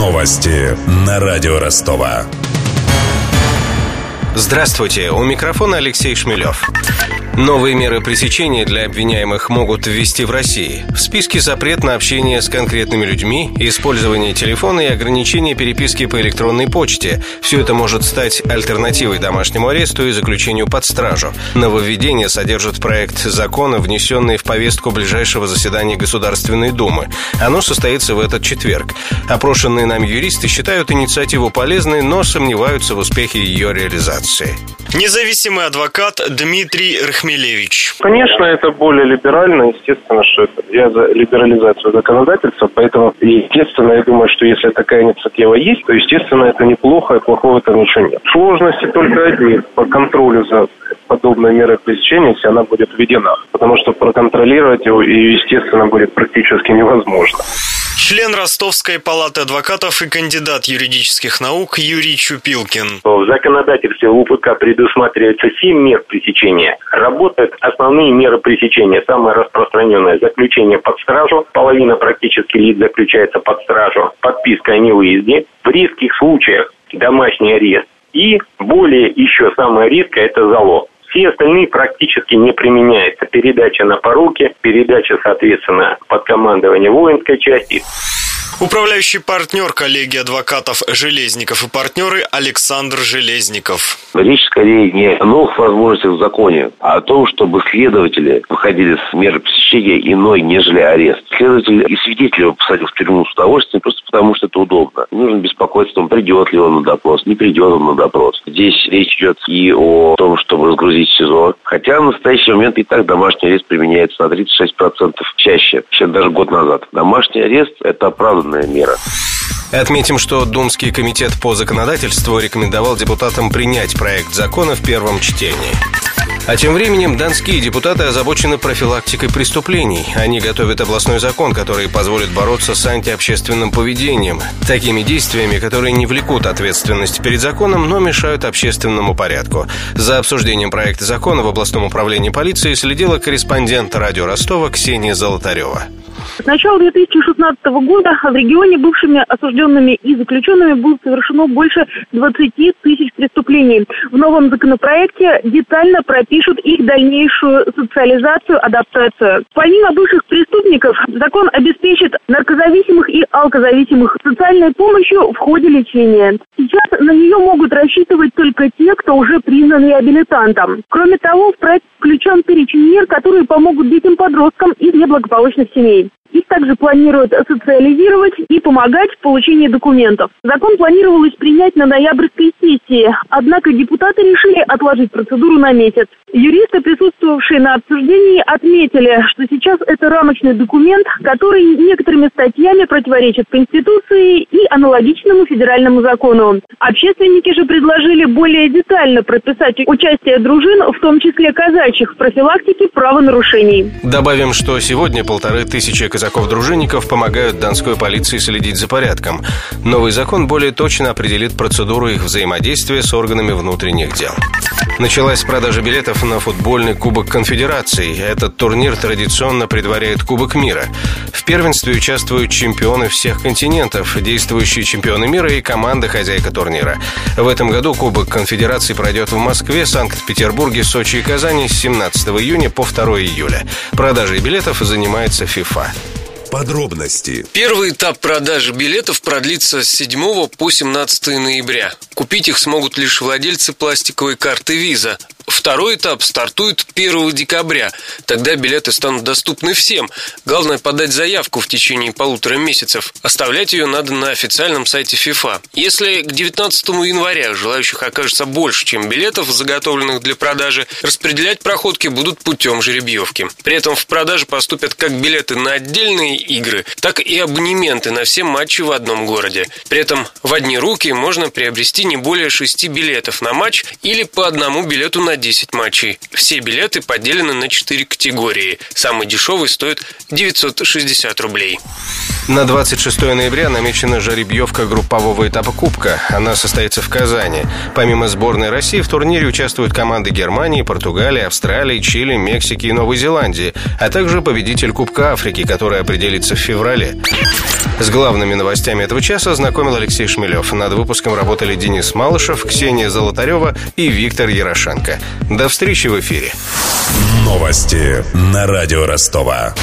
Новости на радио Ростова. Здравствуйте, у микрофона Алексей Шмелев. Новые меры пресечения для обвиняемых могут ввести в России. В списке запрет на общение с конкретными людьми, использование телефона и ограничение переписки по электронной почте. Все это может стать альтернативой домашнему аресту и заключению под стражу. Нововведение содержит проект закона, внесенный в повестку ближайшего заседания Государственной Думы. Оно состоится в этот четверг. Опрошенные нам юристы считают инициативу полезной, но сомневаются в успехе ее реализации. Независимый адвокат Дмитрий Рахмелевич. Конечно, это более либерально. Естественно, что это, я за либерализацию законодательства, поэтому, естественно, я думаю, что если такая инициатива есть, то, естественно, это неплохо, и плохого там ничего нет. Сложности только одни по контролю за подобной мерой пресечения, если она будет введена. Потому что проконтролировать и, естественно, будет практически невозможно. Член Ростовской палаты адвокатов и кандидат юридических наук Юрий Чупилкин. В законодательстве УПК предусматривается 7 мер пресечения. Работают основные меры пресечения. Самое распространенное – заключение под стражу. Половина практически лиц заключается под стражу. Подписка о невыезде. В редких случаях домашний арест. И более еще самое редкое – это залог. Все остальные практически не применяются. Передача на поруки, передача, соответственно, под командование воинской части. Управляющий партнер коллегии адвокатов Железников и партнеры Александр Железников. Речь скорее не о новых возможностях в законе, а о том, чтобы следователи выходили с меры пресечения иной, нежели арест. Следователь и свидетеля посадил в тюрьму с удовольствием просто потому, что это удобно. Не нужно беспокоиться о том, придет ли он на допрос, не придет он на допрос. Здесь речь идет и о том, чтобы разгрузить СИЗО. Хотя в настоящий момент и так домашний арест применяется на 36% чаще, чем даже год назад. Домашний арест – это оправданно оправданная мера. Отметим, что Думский комитет по законодательству рекомендовал депутатам принять проект закона в первом чтении. А тем временем донские депутаты озабочены профилактикой преступлений. Они готовят областной закон, который позволит бороться с антиобщественным поведением, такими действиями, которые не влекут ответственность перед законом, но мешают общественному порядку. За обсуждением проекта закона в областном управлении полиции следила корреспондент радио Ростова Ксения Золотарева. С начала 2016 года в регионе бывшими осужденными и заключенными было совершено больше 20 тысяч преступлений. В новом законопроекте детально пропишут их дальнейшую социализацию, адаптацию. Помимо бывших преступников, закон обеспечит наркозависимых и алкозависимых социальной помощью в ходе лечения. Сейчас на нее могут рассчитывать только те, кто уже признан реабилитантом. Кроме того, в проект включен перечень мер, которые помогут детям-подросткам из неблагополучных семей. Их также планируют социализировать и помогать в получении документов. Закон планировалось принять на ноябрьской сессии, однако депутаты решили отложить процедуру на месяц. Юристы, присутствовавшие на обсуждении, отметили, что сейчас это рамочный документ, который некоторыми статьями противоречит Конституции и аналогичному федеральному закону. Общественники же предложили более детально прописать участие дружин, в том числе казачьих, в профилактике правонарушений. Добавим, что сегодня полторы тысячи казаков-дружинников помогают Донской полиции следить за порядком. Новый закон более точно определит процедуру их взаимодействия с органами внутренних дел. Началась продажа билетов на футбольный Кубок Конфедерации. Этот турнир традиционно предваряет Кубок мира. В первенстве участвуют чемпионы всех континентов, действующие чемпионы мира и команда хозяйка турнира. В этом году Кубок Конфедерации пройдет в Москве, Санкт-Петербурге, Сочи и Казани с 17 июня по 2 июля. Продажей билетов занимается FIFA. Подробности. Первый этап продажи билетов продлится с 7 по 17 ноября. Купить их смогут лишь владельцы пластиковой карты Visa. Второй этап стартует 1 декабря. Тогда билеты станут доступны всем. Главное подать заявку в течение полутора месяцев. Оставлять ее надо на официальном сайте FIFA. Если к 19 января желающих окажется больше, чем билетов, заготовленных для продажи, распределять проходки будут путем жеребьевки. При этом в продажу поступят как билеты на отдельные игры, так и абонементы на все матчи в одном городе. При этом в одни руки можно приобрести не более шести билетов на матч или по одному билету на 10 матчей. Все билеты поделены на 4 категории. Самый дешевый стоит 960 рублей. На 26 ноября намечена жеребьевка группового этапа Кубка. Она состоится в Казани. Помимо сборной России в турнире участвуют команды Германии, Португалии, Австралии, Чили, Мексики и Новой Зеландии, а также победитель Кубка Африки, который определится в феврале. С главными новостями этого часа знакомил Алексей Шмелев. Над выпуском работали Денис Малышев, Ксения Золотарева и Виктор Ярошенко. До встречи в эфире. Новости на радио Ростова.